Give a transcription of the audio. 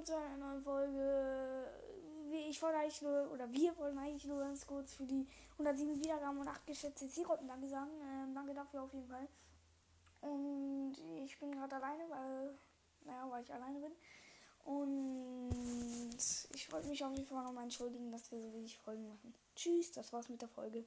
willkommen zu einer neuen Folge. Ich wollte eigentlich nur, oder wir wollen eigentlich nur ganz kurz für die 107 Wiedergaben und 8 geschätzte Zielrotten Danke sagen. Ähm, danke dafür auf jeden Fall. Und ich bin gerade alleine, weil, naja, weil ich alleine bin. Und ich wollte mich auf jeden Fall nochmal entschuldigen, dass wir so wenig Folgen machen. Tschüss, das war's mit der Folge.